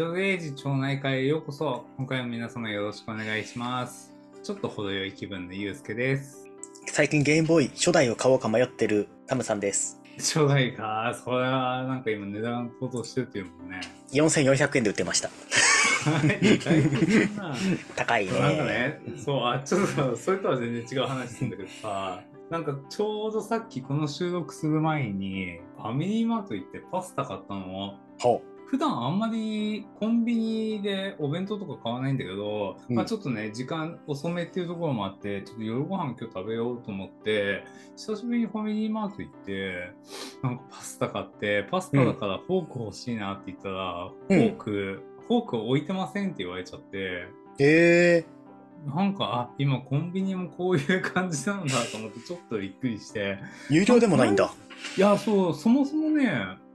ドルエイジ町内会へようこそ。今回も皆様よろしくお願いします。ちょっと程よい気分のゆうすけです。最近ゲームボーイ初代を買おうか迷ってるタムさんです。初代か、それはなんか今値段高騰してるっていうもんね。4400円で売ってました。高いね。なんかね、そう、あ、ちょっと、それとは全然違う話するんだけどさ、なんかちょうどさっきこの収録する前に、ファミリーマート行ってパスタ買ったの。ほ普段あんまりコンビニでお弁当とか買わないんだけど、うん。まあちょっとね、時間遅めっていうところもあって、ちょっと夜ご飯今日食べようと思って、久しぶりにファミリーマート行って、なんかパスタ買って、パスタだからフォーク欲しいなって言ったら、うん。フォーク、フォーク置いてませんって言われちゃって、え。なんか、あ、今コンビニもこういう感じなんだと思って、ちょっとびっくりして、有料でもないんだ。いや、そう、そもそもね、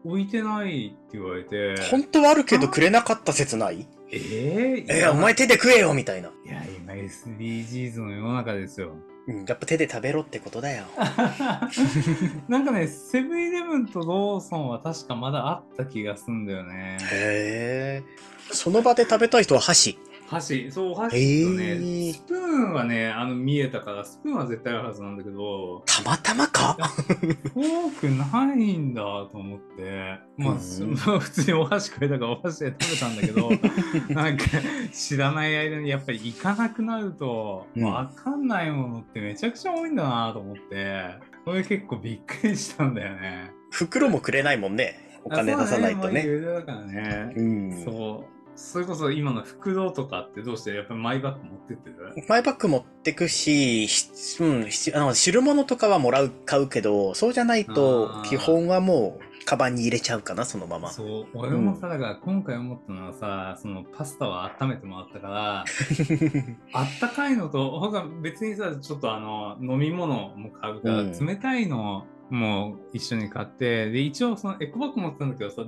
置いてないって言われて、本当はあるけどくれなかった説ない？えー、えー、お前手で食えよみたいな。いや、今 SDGs の世の中ですよ。うん、やっぱ手で食べろってことだよ。なんかね、セブンイレブンとローソンは確かまだあった気がすんだよね。へえ。その場で食べたい人は箸。箸、そう、お箸とへね、ースプーンはね、あの見えたから、スプーンは絶対あるはずなんだけど、たまたまか？フォークないんだと思って、まあ、うんす普通にお箸くれたからお箸で食べたんだけど、なんか知らない間にやっぱり行かなくなると、うん。わかんないものってめちゃくちゃ多いんだなと思って、これ結構びっくりしたんだよね。袋もくれないもんね。お金出さないとあそうだね。それこそ今の袋とかってどうしてやっぱりマイバッグ持ってってる？マイバッグ持ってくし、しうん、しあの汁物とかはもらう、買うけど、そうじゃないと基本はもう、カバンに入れちゃうかな、そのまま。そう、俺もさ、だから今回思ったのはさ、そのパスタは温めてもらったから、あったかいのと、ほか別にさ、ちょっとあの、飲み物も買うから、うん。冷たいのも一緒に買って、で、一応そのエコバッグ持ってたんだけどさ、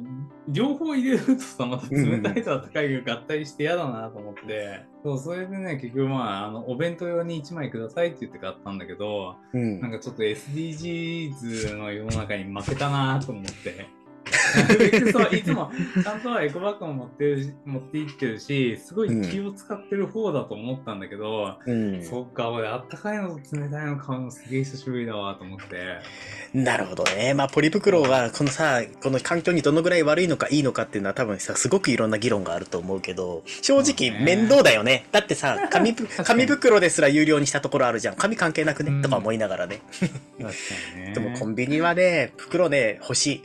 両方入れるとさ、また冷たいと温かいが合体して嫌だなと思って、そう、それでね、結局まあ、あの、お弁当用に1枚くださいって言って買ったんだけど、うん。なんかちょっと SDGs の世の中に負けたなと思って。いつもちゃんとエコバッグも持って持って行ってるし、すごい気を使ってる方だと思ったんだけど、うん。そっか、俺あったかいのと冷たいの買うのすげえ久しぶりだわと思って。なるほどね。まあ、ポリ袋は、このさ、この環境にどのぐらい悪いのかいいのかっていうのは多分さ、すごくいろんな議論があると思うけど、正直面倒だよね。だってさ、紙紙袋ですら有料にしたところあるじゃん。紙関係なくね、うんとか思いながらね。確かにね。でもコンビニはね、袋ね、欲しい。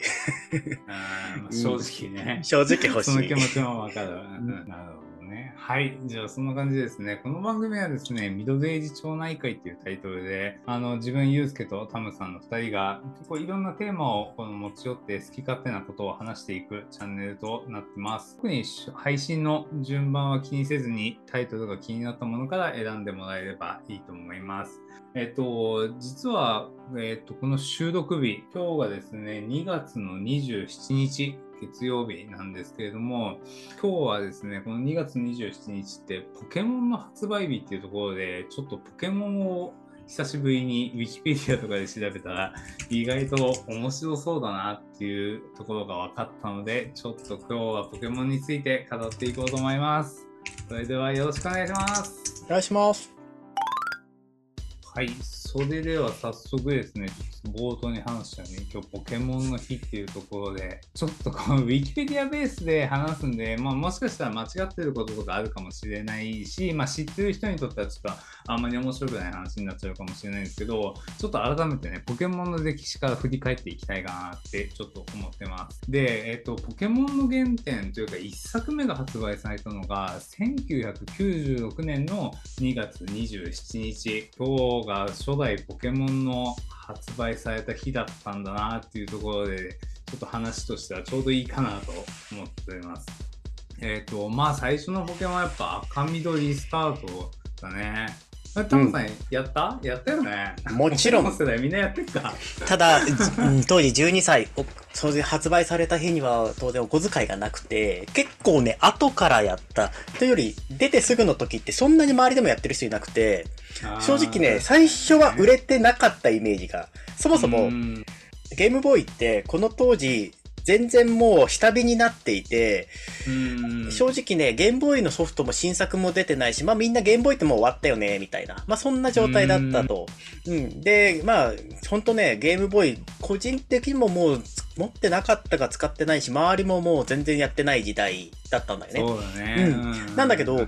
正直ね。正直欲しいその気。持ちもわかる。うんなるほどね。はい。じゃあ、そんな感じですね。この番組はですね、ミドルエイジ町内会っていうタイトルで、あの、自分、ゆうすけとタムさんの2人が、結構いろんなテーマをこの持ち寄って好き勝手なことを話していくチャンネルとなってます。特に配信の順番は気にせずに、タイトルが気になったものから選んでもらえればいいと思います。えっと、実は、えっと、この収録日、今日がですね、2月の27日、月曜日なんですけれども、今日はですね、この2月27日って、ポケモンの発売日っていうところで、ちょっとポケモンを久しぶりにウィキペディアとかで調べたら、意外と面白そうだなっていうところが分かったので、ちょっと今日はポケモンについて語っていこうと思います。それではよろしくお願いします。お願いします。はい、それでは早速ですね、冒頭に話したように、今日ポケモンの日っていうところで、ちょっとこの ウィキペディアベースで話すんで、まあ、もしかしたら間違ってることとかあるかもしれないし、まあ、知ってる人にとってはちょっとあんまり面白くない話になっちゃうかもしれないんですけど、ちょっと改めてね、ポケモンの歴史から振り返っていきたいかなってちょっと思ってます。で、えっと、ポケモンの原点というか、1作目が発売されたのが、1996年の2月27日。今日が初代ポケモンの発売された日だったんだなっていうところで、ちょっと話としてはちょうどいいかなと思っております。えっ、と、まあ最初のポケモンはやっぱ赤緑スタートだね。タモさん、やった？やったよね。もちろん世代みんなやってるか。ただ、うん当時12歳、おそれで発売された日には当然お小遣いがなくて、結構ね、後からやった。というより、出てすぐの時ってそんなに周りでもやってる人いなくて、正直ね、最初は売れてなかったイメージが。そもそも、うんゲームボーイって、この当時、全然もう下火になっていて、うん正直ね、ゲームボーイのソフトも新作も出てないし、まあみんなゲームボーイってもう終わったよね、みたいな。まあそんな状態だったと。うん。で、まあ、ほんとね、ゲームボーイ、個人的にももう持ってなかったか使ってないし、周りももう全然やってない時代だったんだよね。そうだね。うんなんだけど、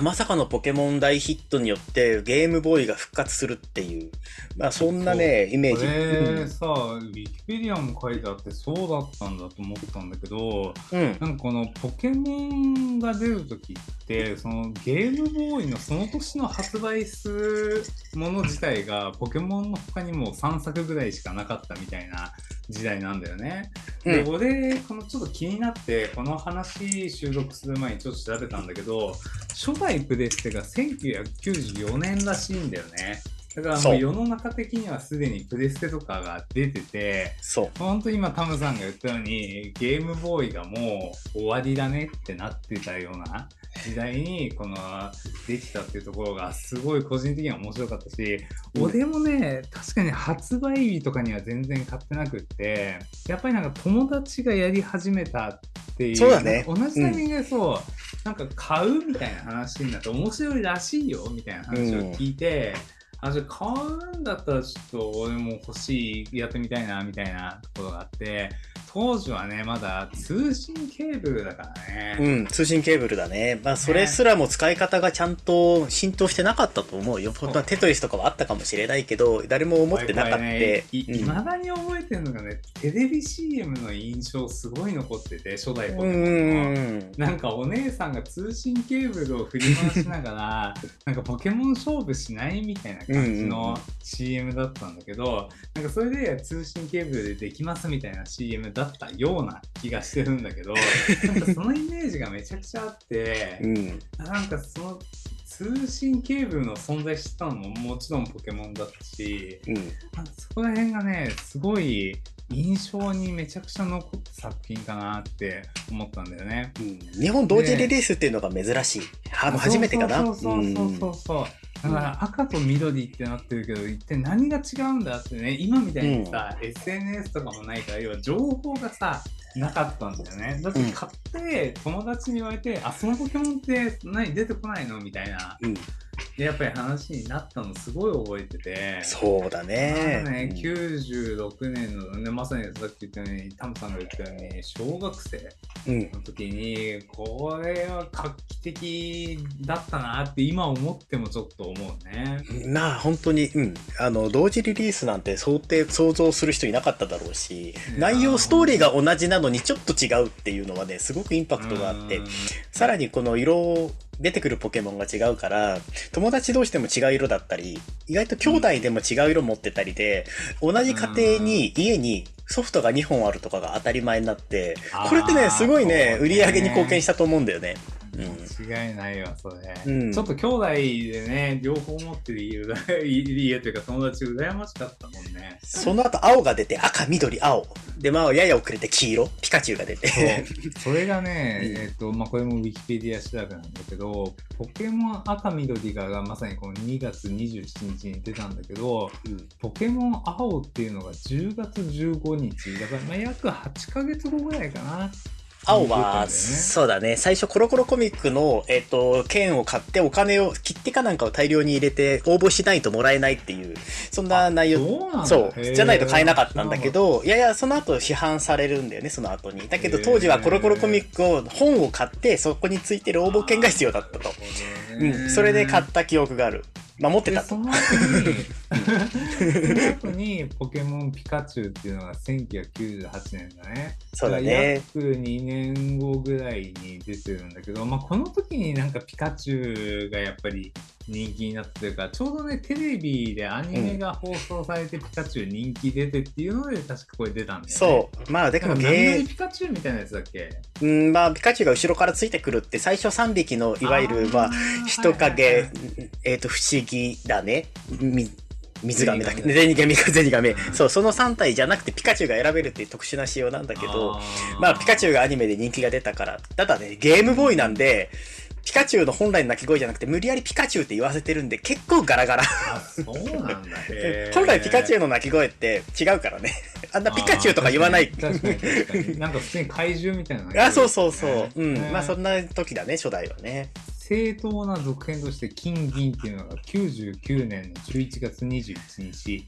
まさかのポケモン大ヒットによってゲームボーイが復活するっていう、まあそんなね、イメージ。こうんれさ、ウィキペディアも書いてあってそうだったんだと思ったんだけど、うん。なんかこのポケモンが出るときって、そのゲームボーイのその年の発売するもの自体がポケモンの他にも3作ぐらいしかなかったみたいな時代なんだよね。で、うん俺、このちょっと気になって、この話収録する前にちょっと調べたんだけど、初代プレステが1994年らしいんだよね。だからもう世の中的にはすでにプレステとかが出てて、そう。本当に今タムさんが言ったようにゲームボーイがもう終わりだねってなってたような時代にこのできたっていうところがすごい個人的には面白かったし、うん。俺もね確かに発売日とかには全然買ってなくってやっぱりなんか友達がやり始めたっていうそうだね。同じタイミングでそう、なんか買うみたいな話になって面白いらしいよみたいな話を聞いて、あ、じゃあ買うんだったらちょっと俺も欲しい、やってみたいな、みたいなところがあって、当時はね、まだ通信ケーブルだからね。うん、通信ケーブルだね。まあ、それすらも使い方がちゃんと浸透してなかったと思うよ。本当はテトリスとかはあったかもしれないけど、誰も思ってなかった。いうんまだに覚えてるのがね、テレビ CM の印象すごい残ってて、初代ポケモン。なんかお姉さんが通信ケーブルを振り回しながら、なんかポケモン勝負しないみたいな感じの CM だったんだけど、なんかそれで通信ケーブルでできますみたいな CM だったような気がしてるんだけど、なんかそのイメージがめちゃくちゃあってう、ん。なんかその通信ケーブルの存在してたのももちろんポケモンだったし、うん。そこら辺がね、すごい印象にめちゃくちゃ残った作品かなって思ったんだよね。うん日本同時リリースっていうのが珍しい。あの、初めてかな？そうそうそうそうそう。だから赤と緑ってなってるけど、一体何が違うんだってね、今みたいにさ、SNS とかもないから、要は情報がさ、なかったんだよね。だって買って友達に言われて、あ、そのポケモンって何？出てこないの？みたいな。うん。で、やっぱり話になったのすごい覚えてて。そうだね。まだね、うん96年のね、まさにさっき言ったように、タムさんが言ったように、小学生うん。の時に、これは画期的だったなって今思ってもちょっと思うね。なあ、本当に、うん。あの、同時リリースなんて想定、想像する人いなかっただろうし、内容、ストーリーが同じなのにちょっと違うっていうのはね、すごくインパクトがあってうん、さらにこの色、出てくるポケモンが違うから、友達同士でも違う色だったり、意外と兄弟でも違う色持ってたりで、同じ家庭に、家にソフトが2本あるとかが当たり前になって、これってね、すごいね、売り上げに貢献したと思うんだよね。うん。間違いないわ、それ。うんちょっと兄弟でね、両方持ってる家というか友達羨ましかったもんね。その後青が出て赤、緑、青。で、まあ、やや遅れて黄色、ピカチュウが出て。それがね、うんえっ、と、まあ、これもウィキペディア調べなんだけど、ポケモン赤緑がまさにこの2月27日に出たんだけど、うんポケモン青っていうのが10月15日、だからまあ約8ヶ月後ぐらいかな。青は、ねそうだね。最初コロコロコミックの、えっ、と、券を買ってお金を、切手かなんかを大量に入れて応募しないともらえないっていう、そんな内容。そうじゃないと買えなかったんだけど、いやいや、その後市販されるんだよね、その後に。だけど当時はコロコロコミックを、本を買って、そこについてる応募券が必要だったと。うん。それで買った記憶がある。まあ持ってたとでそ。の後にその後にポケモンピカチュウっていうのが1998年だね。そうだね。約2年後ぐらいに出てるんだけど、まあ、この時になんかピカチュウがやっぱり人気になってるから、ちょうどね、テレビでアニメが放送されてピカチュウ人気出てっていうので、確かこれ出たんだよね。そう。まあ、でもゲーピカチュウみたいなやつだっけ？うん、まあ、ピカチュウが後ろからついてくるって、最初3匹の、いわゆる、まあ、人影、えっ、と、不思議だね。み水亀だけど、ゼニガメかゼニガメ。そう、その3体じゃなくてピカチュウが選べるっていう特殊な仕様なんだけど、まあ、ピカチュウがアニメで人気が出たから、ただね、ゲームボーイなんで、ピカチュウの本来の鳴き声じゃなくて、無理やりピカチュウって言わせてるんで、結構ガラガラ。あ、そうなんだ。本来ピカチュウの鳴き声って違うからね。あんなピカチュウとか言わない。確かに確かに確かに。なんか普通に怪獣みたいな。あ、そうそうそう。うん。ねまあそんな時だね、初代はね。正当な続編として金銀っていうのが99年の11月21日に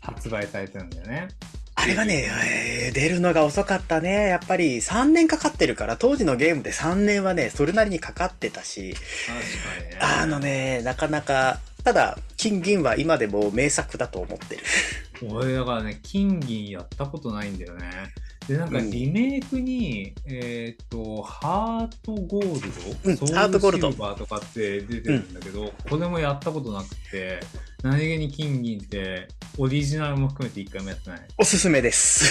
発売されたんだよね。あれはね、えー出るのが遅かったね。やっぱり3年かかってるから、当時のゲームで3年はね、それなりにかかってたし、確かにね。あのね、なかなか、ただ、金銀は今でも名作だと思ってる。俺だからね、金銀やったことないんだよね。で、なんかうん。リメイクに、えっ、と、ハートゴールド、うんソウルハートゴールド。シルバーとかって出てるんだけど、これもやったことなくて、何気に金銀って、オリジナルも含めて一回もやってない。おすすめです。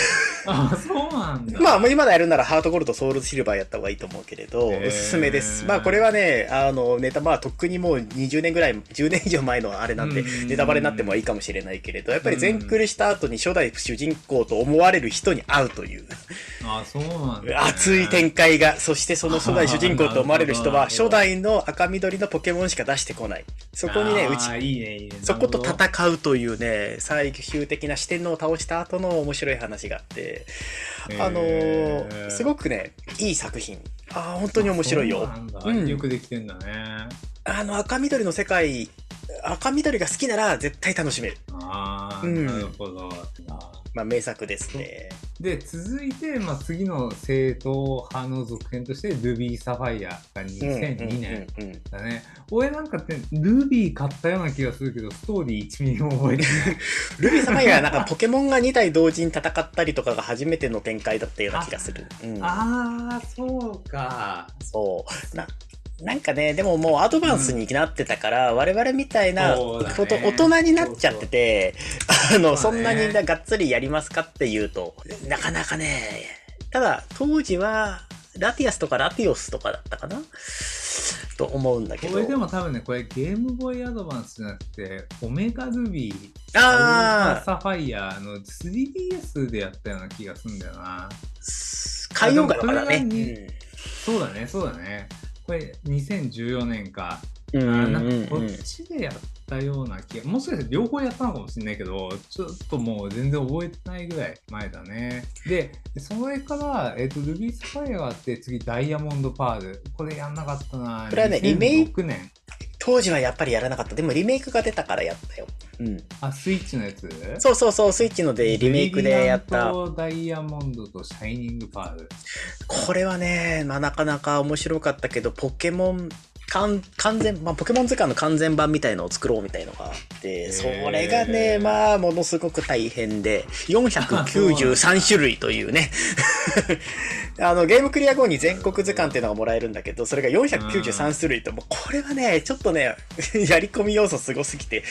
あ、そうなんだ。まあ、もう今だやるならハートゴールド、ソウルシルバーやった方がいいと思うけれど、おすすめです。まあ、これはね、あの、ネタ、まあ、とっくにもう20年ぐらい、10年以上前のあれなんでうん、ネタバレになってもいいかもしれないけれど、やっぱり全クリした後に初代主人公と思われる人に会うという、あ、そうなんだ、ね。熱い展開が、そしてその初代主人公と思われる人は、初代の赤緑のポケモンしか出してこない。そこにね、うちいいね、いいね。そこと戦うというね、最終的な四天王を倒した後の面白い話があって、あのへーーすごくね、いい作品。あー本当に面白いようんよくできてんだね。あの、赤緑の世界、赤緑が好きなら絶対楽しめる。ああ、うんなるほど。あまあ、名作ですね。ーで、続いて、まあ、次の正統派の続編として、ルビーサファイアが2002年だね。俺なんかって、ルビー買ったような気がするけど、ストーリー1ミリも覚えてない。ルビーサファイアはなんかポケモンが2体同時に戦ったりとかが初めての展開だったような気がする。うん、ああ、そうか。そう。な、なんかね、でももうアドバンスになってたから、我々みたいな、こと大人になっちゃってて、あの、そそうんだねなにがっつりやりますかっていうと、なかなかね、ただ、当時は、ラティアスとかラティオスとかだったかな？と思うんだけど。これでも多分ね、これゲームボーイアドバンスじゃなくて、オメガルビー、あーサファイアの 3DS でやったような気がするんだよな。海洋画だからねは。そうだね、そうだね。これ2014年か。うん。あうんうんんなかこっちでやったような気が、もしかして両方やったのかもしれないけど、ちょっともう全然覚えてないぐらい前だね。で、それから、えっ、と、ルビースファイアがあって、次、ダイヤモンドパール。これやんなかったな。これはねリメイ6年。当時はやっぱりやらなかった。でもリメイクが出たからやったよ。うん。あ、スイッチのやつ？そうそうそう、スイッチのでリメイクでやった。ダイヤモンドとシャイニングパール。これはね、まあ、なかなか面白かったけど、ポケモン、完完全、まあ、ポケモン図鑑の完全版みたいのを作ろうみたいのがあって、それがね、まあ、ものすごく大変で、493種類というね、あの、ゲームクリア後に全国図鑑っていうのがもらえるんだけど、それが493種類と、もうこれはね、ちょっとね、やり込み要素すごすぎて、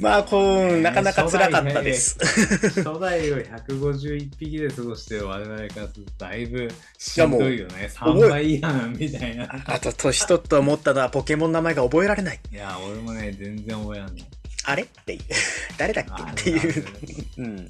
まあ、こう、なかなか辛かったです。初代を151匹で過ごしてる我々からするとだいぶしんどいよね。やもう3倍やんみたいな。あと、年取って思ったポケモンの名前が覚えられない。いや、俺もね、全然覚えらんない。あれ？って。誰だっあけっていう。る うん。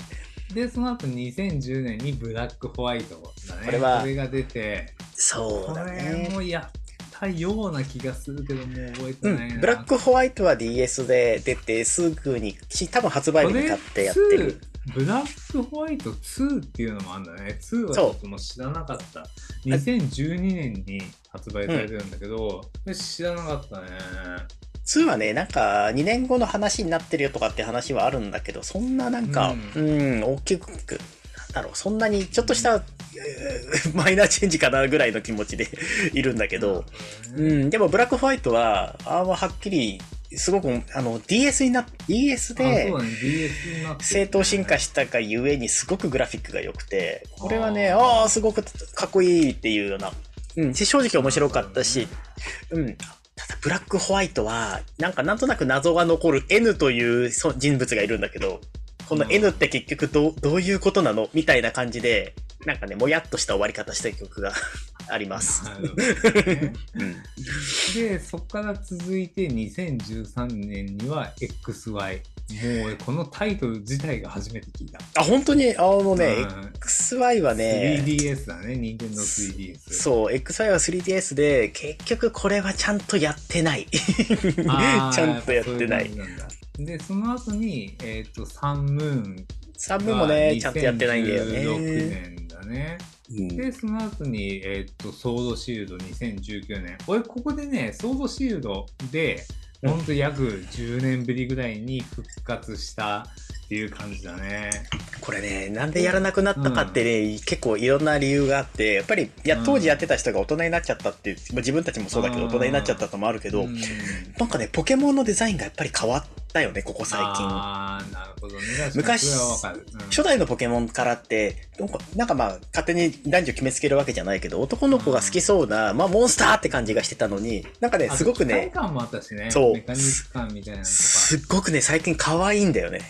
で、その後2010年にブラックホワイトだね。これはこれが出て、そうだこれね。もやったような気がするけど、もう覚えてうないな。ん、ブラックホワイトは DS で出てすぐに、し多分発売日に買ってやってる。これ2ブラックホワイト2っていうのもあるんだね。2はちょっともう知らなかった。2012年に発売されてるんだけど、これ知らなかったね。2はね、なんか2年後の話になってるよとかって話はあるんだけど、そんななんか、ううん、大きく、なんだろう、そんなにちょっとした、えー マイナーチェンジかなぐらいの気持ちでいるんだけど、ううんん、でもブラックホワイトは、あはっきり、すごく、あの、DS にな、DS あで正当進化したがゆえにすごくグラフィックが良くて、これはね、ああー、すごくかっこいいっていうような、うん、で正直面白かったし、うん。ただ、ブラックホワイトは、なんかなんとなく謎が残る N というそ人物がいるんだけど、この N って結局どうどういうことなの？みたいな感じで、なんかね、もやっとした終わり方した曲が あります。ね うん。で、そこから続いて2013年には XY。もうこのタイトル自体が初めて聞いた。あ、本当に、あのね、うん XY はね、3DS だね、任天堂 3DS。そう、XY は 3DS で、結局これはちゃんとやってない。ちゃんとやってないで、その後に、えっ、と、サンムーンサムもね、ちゃんとやってないんだよ2016ね。年だね。うんで、その後に、えっ、と、ソードシールド2019年。俺、ここでね、ソードシールドで、うんほんと約10年ぶりぐらいに復活したいう感じだね。これね、なんでやらなくなったかってね、結構いろんな理由があって、やっぱり、いや、当時やってた人が大人になっちゃったってまあ自分たちもそうだけど、うん大人になっちゃったともあるけど、うんなんかね、ポケモンのデザインがやっぱり変わったよね、ここ最近。ああ、なるほどね。昔。うん初代のポケモンからって、なんかなんかまあ、勝手に男女決めつけるわけじゃないけど、男の子が好きそうな、まあ、モンスターって感じがしてたのに、なんかね、すごくねあと、機械感もあったしね。そうメカニック感みたいなのとか。すっごくね、最近可愛いんだよね。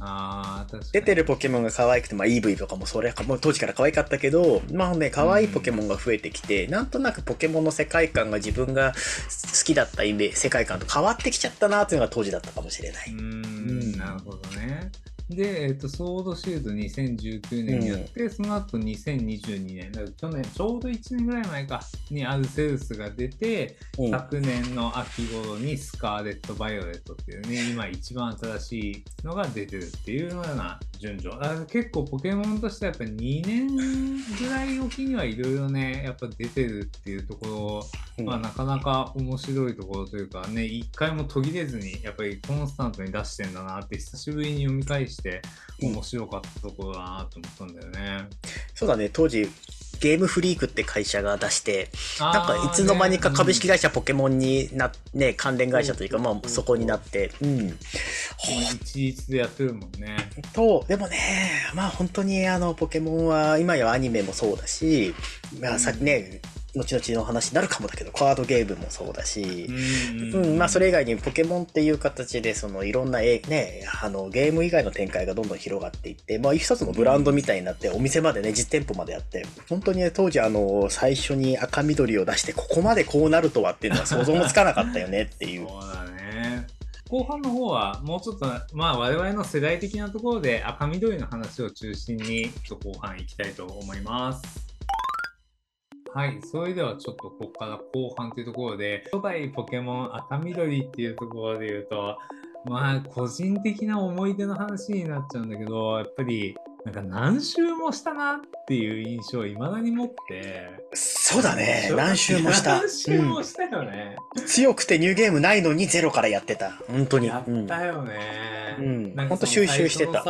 ああ、確かに。出てるポケモンが可愛くて、まあ、EV とかもそれもう当時から可愛かったけど、まあね、可愛いポケモンが増えてきて、なんとなくポケモンの世界観が自分が好きだった世界観と変わってきちゃったなっていうのが当時だったかもしれなうい。ーん、なるほどね。で、えっと、ソードシールド2019年にやって、その後2022年、だ去年、ちょうど1年ぐらい前か、にアルセウスが出て、うん。昨年の秋頃にスカーレット・バイオレットっていうね、今一番新しいのが出てるっていうような順序。だから結構ポケモンとしてはやっぱ2年ぐらいおきにはいろいろね、やっぱ出てるっていうところうんまあ、なかなか面白いところというかね、一回も途切れずに、やっぱりコンスタントに出してんだなって、久しぶりに読み返して、面白かったところだなと思ったんだよね。そうだね、当時、ゲームフリークって会社が出して、なんかいつの間にか株式ね会社ポケモンにな、ね、関連会社というか、まあそこになって、うん。うん一律でやってるもんね。と、でもね、まあ本当にあの、ポケモンは今やアニメもそうだし、まあさっきね、後々の話になるかもだけど、カードゲームもそうだし、うん、まあそれ以外にポケモンっていう形で、そのいろんなえ、ね、あの、ゲーム以外の展開がどんどん広がっていって、まあ一つのブランドみたいになって、お店までね、実店舗までやって、本当にね、当時あの、最初に赤緑を出して、ここまでこうなるとはっていうのは想像もつかなかったよねっていう。そうだね。後半の方はもうちょっと、まあ我々の世代的なところで赤緑の話を中心にちょっと後半行きたいと思います。はい、それではちょっとここから後半というところで、初代ポケモン赤緑っていうところで言うと、まあ個人的な思い出の話になっちゃうんだけど、やっぱりなんか何周もしたなっていう印象を未だに持って。そうだね、何周もした。何周もしたよね。うん強くてニューゲームないのにゼロからやってた。本当に。やうんったよね。うんなんか収集してた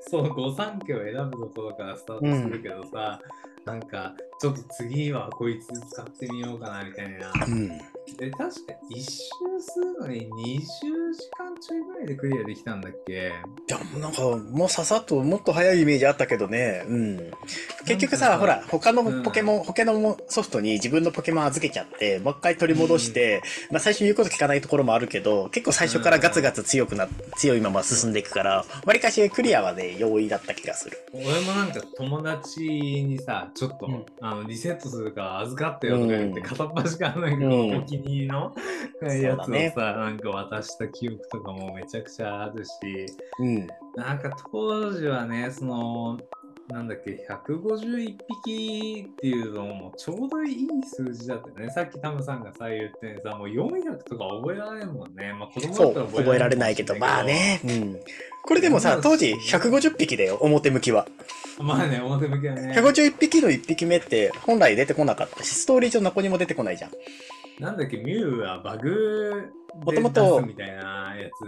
そう、御三家を選ぶところからスタートするけどさ、なんか、ちょっと次はこいつ使ってみようかなみたいな。うん。で、確か一周するのに20時間ちょいぐらいでクリアできたんだっけ？じゃあ、なんか、もうささっともっと早いイメージあったけどね。うん。結局さ、ほら、他のうんポケモン、他のソフトに自分のポケモン預けちゃって、もう一回取り戻して、まあ最初に言うこと聞かないところもあるけど、結構最初からガツガツ強くな、強いまま進んでいくから、わりかしクリアはね、容易だった気がする。俺もなんか友達にさ、ちょっと、うん。あのリセットするから預かってよとか言って、うん。片っ端からなんかうんお気に入りのやつをさ、だね。なんか渡した記憶とかもめちゃくちゃあるし、うん。なんか当時はね、その、なんだっけ、151匹っていうのもちょうどいい数字だったよね。さっきタムさんがさ、言ってさ、もう400とか覚えられんもんね。まあ子供だったら覚えられないけど、まあね。うん。これでもさ、うん当時150匹だよ、表向きは。まあね、表向きはね。151匹の1匹目って本来出てこなかったし、ストーリー上どこにも出てこないじゃん。なんだっけ、ミュウはバグでもともと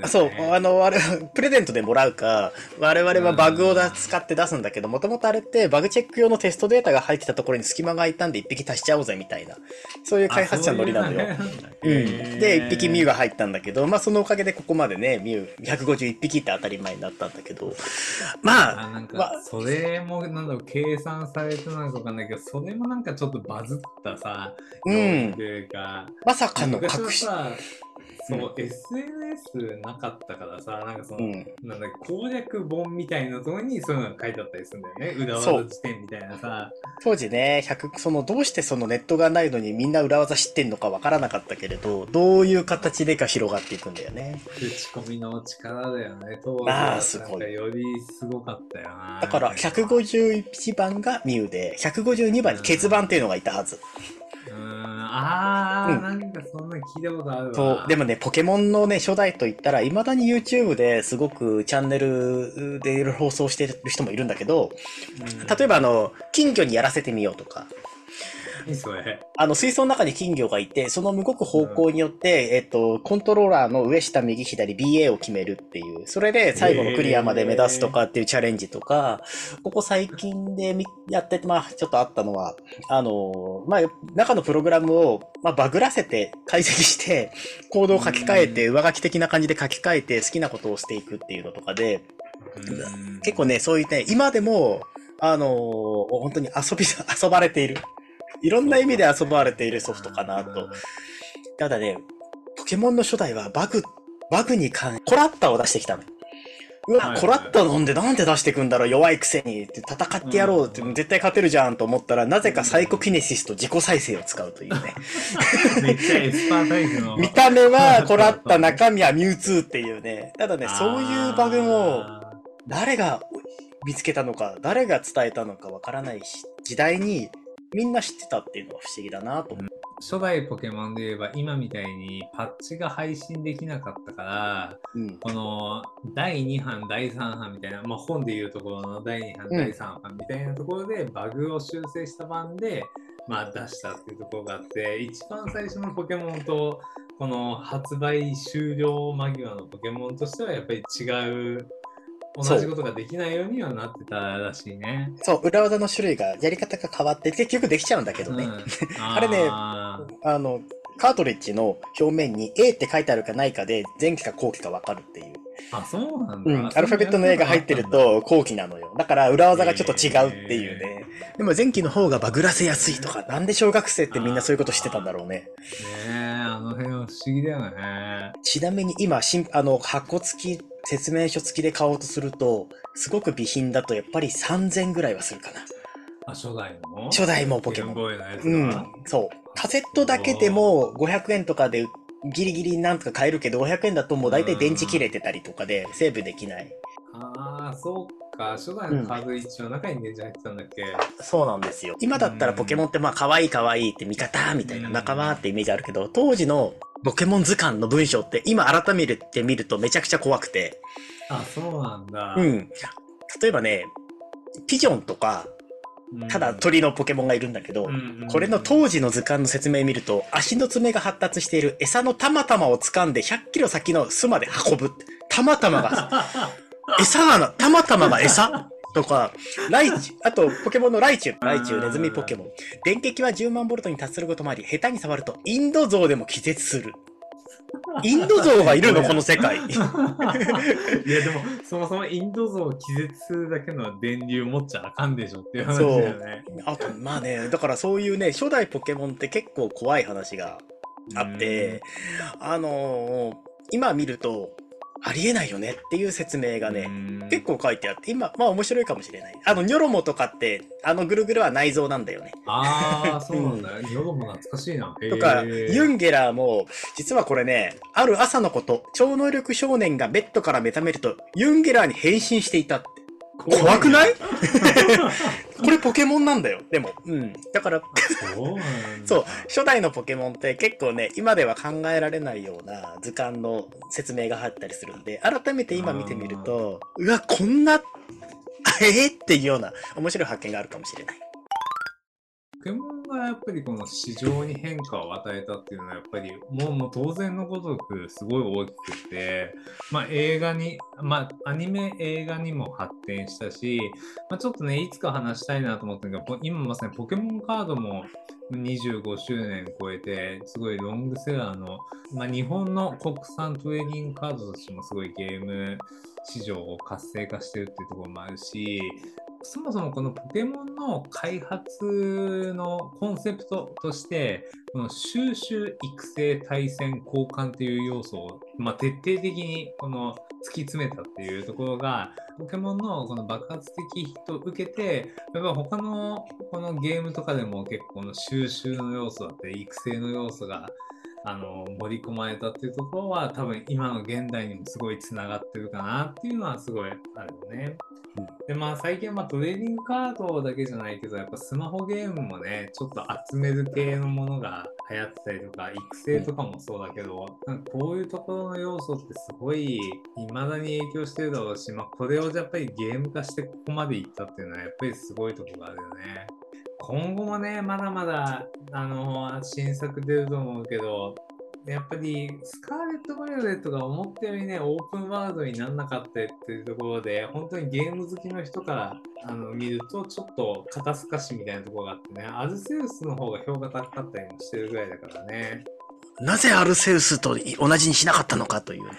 そう、あの、あれ、プレゼントでもらうか、我々はバグをだ使って出すんだけど、もともとあれってバグチェック用のテストデータが入ってたところに隙間が空いたんで1匹足しちゃおうぜみたいな、そういう開発者のノリなのよ。うん。で、1匹ミュウが。が入ったんだけど、まあそのおかげでここまでね、ミュウ151匹って当たり前になったんだけど、まあ、あなんかまあ、それもなんだろう計算されてなのかわかんないけどそれもなんかちょっとバズったさうんというかまさかの隠し、さそう SNS なかったからさなんかその、うん。なんだっけ攻略本みたいなところにそういうのが書いてあったりするんだよね。裏技辞典みたいなさ。当時ね、100、その、どうしてそのネットがないのにみんな裏技知ってんのかわからなかったけれど、どういう形でか広がっていくんだよね。口コミの力だよね当時は。すごい。なんかよりすごかったよな。だから、151番がミュウで、152番に欠番っていうのがいたはず。うーんあー、うん。なんかそんな聞いたことあるわ。そう。でもね、ポケモンのね、初代といったら、未だに YouTube ですごくチャンネルで放送してる人もいるんだけど、うん。例えばあの、金魚にやらせてみようとか、何それあの、水槽の中に金魚がいて、その動く方向によって、えっと、コントローラーの上下右左 BA を決めるっていう、それで最後のクリアまで目指すとかっていうチャレンジとか、ここ最近でみやってて、まあ、ちょっとあったのは、あの、まあ、中のプログラムを、まあ、バグらせて解析して、コードを書き換えて、上書き的な感じで書き換えて好きなことをしていくっていうのとかで、うん。結構ね、そういうね、今でも、あのー本当に遊び、遊ばれている。いろんな意味で遊ばれているソフトかなと。ただね、ポケモンの初代はバグ、バグに関、コラッタを出してきたの。うわ、はいコラッタ飲んでなんで出してくんだろう弱いくせにって戦ってやろうって、うん絶対勝てるじゃんと思ったら、なぜかサイコキネシスと自己再生を使うというね。めっちゃエスパータイプの見た目は コラッタ、中身はミュウツーっていうね。ただね、そういうバグも、あ誰が見つけたのか、誰が伝えたのかわからないし、時代にみんな知ってたっていうのが不思議だなと思う。ー初代ポケモンで言えば今みたいにパッチが配信できなかったからうん。この第2版第3版みたいな、まあ、本でいうところの第2版うん第3版みたいなところでバグを修正した版で、まあ、出したっていうところがあって一番最初のポケモンとこの発売終了間際のポケモンとしてはやっぱり違う同じことができないようにはなってたらしいね。そう、裏技の種類が、やり方が変わって、結局できちゃうんだけどね。うん あれねああの、カートリッジの表面に A って書いてあるかないかで、前期か後期かわかるっていう。ーあ、そうなんだ。うん。アルファベットの A が入ってると後期なのよ。だから裏技がちょっと違うっていうね。でも前期の方がバグらせやすいとか、なんで小学生ってみんなそういうことしてたんだろうね。ねえ、あの辺は不思議だよね。ちなみに今、新あの、箱付き、説明書付きで買おうとすると、すごく備品だとやっぱり3000ぐらいはするかな。あ、初代の？初代もポケモン。うんが。。そう。カセットだけでも500円とかでギリギリなんとか買えるけど、500円だともう大体電池切れてたりとかでセーブできない。ああ、そうか。初代のカード一応中に電池入ってたんだっけ、そうなんですよ。今だったらポケモンってまあ可愛い可愛いって味方みたいなうん仲間ってイメージあるけど、当時のポケモン図鑑の文章って今改めて見るとめちゃくちゃ怖くて、あ、そうなんだ。うん。例えばね、ピジョンとか、うんただ鳥のポケモンがいるんだけど、うんこれの当時の図鑑の説明を見ると、足の爪が発達している餌のたまたまを掴んで100キロ先の巣まで運ぶ。たまたまが、餌がな、たまたまが餌とか、ライチあと、ポケモンのライチュウ、ライチュウ、ネズミポケモン。電撃は10万ボルトに達することもあり、下手に触ると、インド象でも気絶する。インド象がいるの？この世界。いやでもそもそもインド像を気絶するだけの電流持っちゃあかんでしょっていう話だよね。あと、まあね、だからそういうね、初代ポケモンって結構怖い話があって、あのー今見ると、ありえないよねっていう説明がね、結構書いてあって、今、まあ面白いかもしれない。あの、ニョロモとかって、あのぐるぐるは内臓なんだよね。ああ、そうなんだ。ヨドも懐かしいな。とか、ユンゲラーも、実はこれね、ある朝のこと、超能力少年がベッドから目覚めると、ユンゲラーに変身していたって。怖くない？これポケモンなんだよ。でも。うん。だから、そうなんだ。そう、初代のポケモンって結構ね、今では考えられないような図鑑の説明が入ったりするんで、改めて今見てみると、うわ、こんな、えー、っていうような面白い発見があるかもしれない。ポケモンがやっぱりこの市場に変化を与えたっていうのはやっぱりもうもう当然のごとくすごい大きくて、まあ、映画に、まあ、アニメ映画にも発展したし、まあ、ちょっとねいつか話したいなと思ったんだけど今まさにポケモンカードも25周年超えてすごいロングセラーの、まあ、日本の国産トレーディングカードとしてもすごいゲーム市場を活性化してるっていうところもあるしそもそもこのポケモンの開発のコンセプトとして、この収集、育成、対戦、交換っていう要素を、まあ、徹底的にこの突き詰めたっていうところが、ポケモンのこの爆発的ヒットを受けて、やっぱ他のこのゲームとかでも結構の収集の要素だったり、育成の要素があの盛り込まれたっていうところは多分今の現代にもすごいつながってるかなっていうのはすごいあるよね。でまあ最近はトレーディングカードだけじゃないけどやっぱスマホゲームもねちょっと集める系のものが流行ってたりとか育成とかもそうだけど、なんかこういうところの要素ってすごい未だに影響してるだろうし、まあ、これをやっぱりゲーム化してここまでいったっていうのはやっぱりすごいとこがあるよね。今後もね、まだまだ、あの新作出ると思うけど、やっぱりスカーレット・バイオレットが思ったよりね、オープンワールドにならなかったっていうところで、本当にゲーム好きの人からあの見ると、ちょっと肩透かしみたいなところがあってね、アルセウスの方が評価高かったりもしてるぐらいだからね。なぜアルセウスと同じにしなかったのかというね。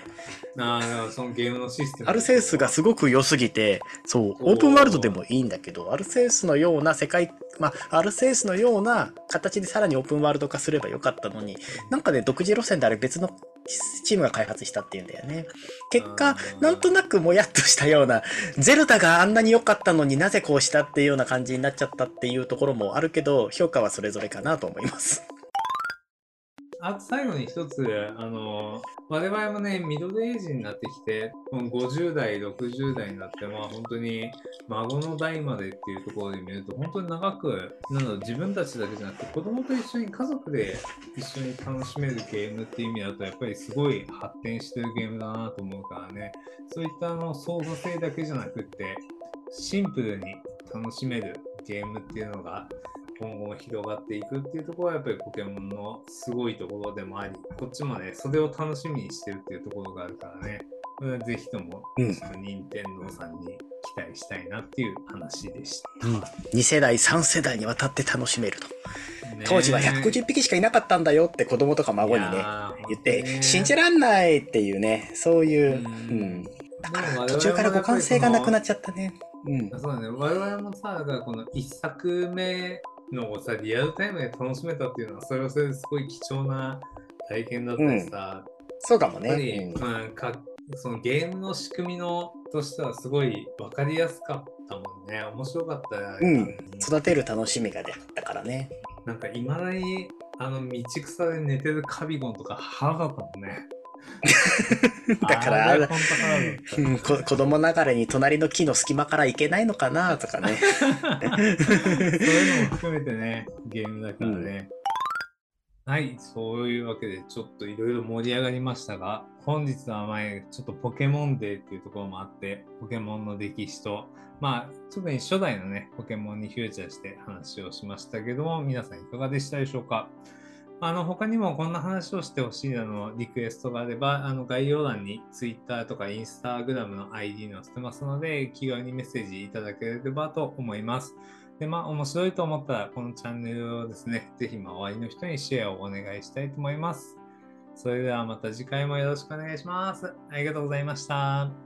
ああ、そのゲームのシステム。アルセウスがすごく良すぎて、そう、オープンワールドでもいいんだけど、アルセウスのような世界、まあ、アルセウスのような形でさらにオープンワールド化すればよかったのに、なんかね、独自路線であれ別のチームが開発したっていうんだよね。結果なんとなくもやっとしたような、ゼルダがあんなに良かったのになぜこうしたっていうような感じになっちゃったっていうところもあるけど、評価はそれぞれかなと思います。あと最後に一つ、あの、我々もね、ミドルエイジになってきて、この50代、60代になって、まあ本当に孫の代までっていうところで見ると、本当に長く、なんだろう自分たちだけじゃなくて、子供と一緒に家族で一緒に楽しめるゲームっていう意味だと、やっぱりすごい発展してるゲームだなと思うからね、そういったあの操作性だけじゃなくって、シンプルに楽しめるゲームっていうのが、今後も広がっていくっていうところはやっぱりポケモンのすごいところでもあり、こっちもね、それを楽しみにしてるっていうところがあるからね、これはぜひとも、うん任天堂さんに期待したいなっていう話でした。うん。2世代、3世代にわたって楽しめると。ね当時は150匹しかいなかったんだよって子供とか孫にね、言って、信じらんないっていうね、そういう、うんうん。だから途中から互換性がなくなっちゃったね。うん。そうだね、我々もさ、この1作目のをさ、リアルタイムで楽しめたっていうのは、それはそれですごい貴重な体験だったりさ、そうかもやっぱり、ね。うんうんかそのゲームの仕組みのとしてはすごい分かりやすかったもんね。面白かった。うん育てる楽しみが出たからね。なんかいまだにあの道草で寝てるカビゴンとか腹立ったもんね。だから子供ながらに隣の木の隙間から行けないのかなとかね。そういうのも含めてね、ゲームだからね。はい、そういうわけでちょっといろいろ盛り上がりましたが、本日は前、ちょっとポケモンデーっていうところもあって、ポケモンの歴史と、まあ、特に初代のね、ポケモンにフューチャーして話をしましたけども、皆さんいかがでしたでしょうか？あの、他にもこんな話をしてほしいなのリクエストがあれば、あの、概要欄に Twitter とか Instagram の ID 載せてますので、気軽にメッセージいただければと思います。で、まあ、面白いと思ったら、このチャンネルをですね、ぜひ周りの人にシェアをお願いしたいと思います。それではまた次回もよろしくお願いします。ありがとうございました。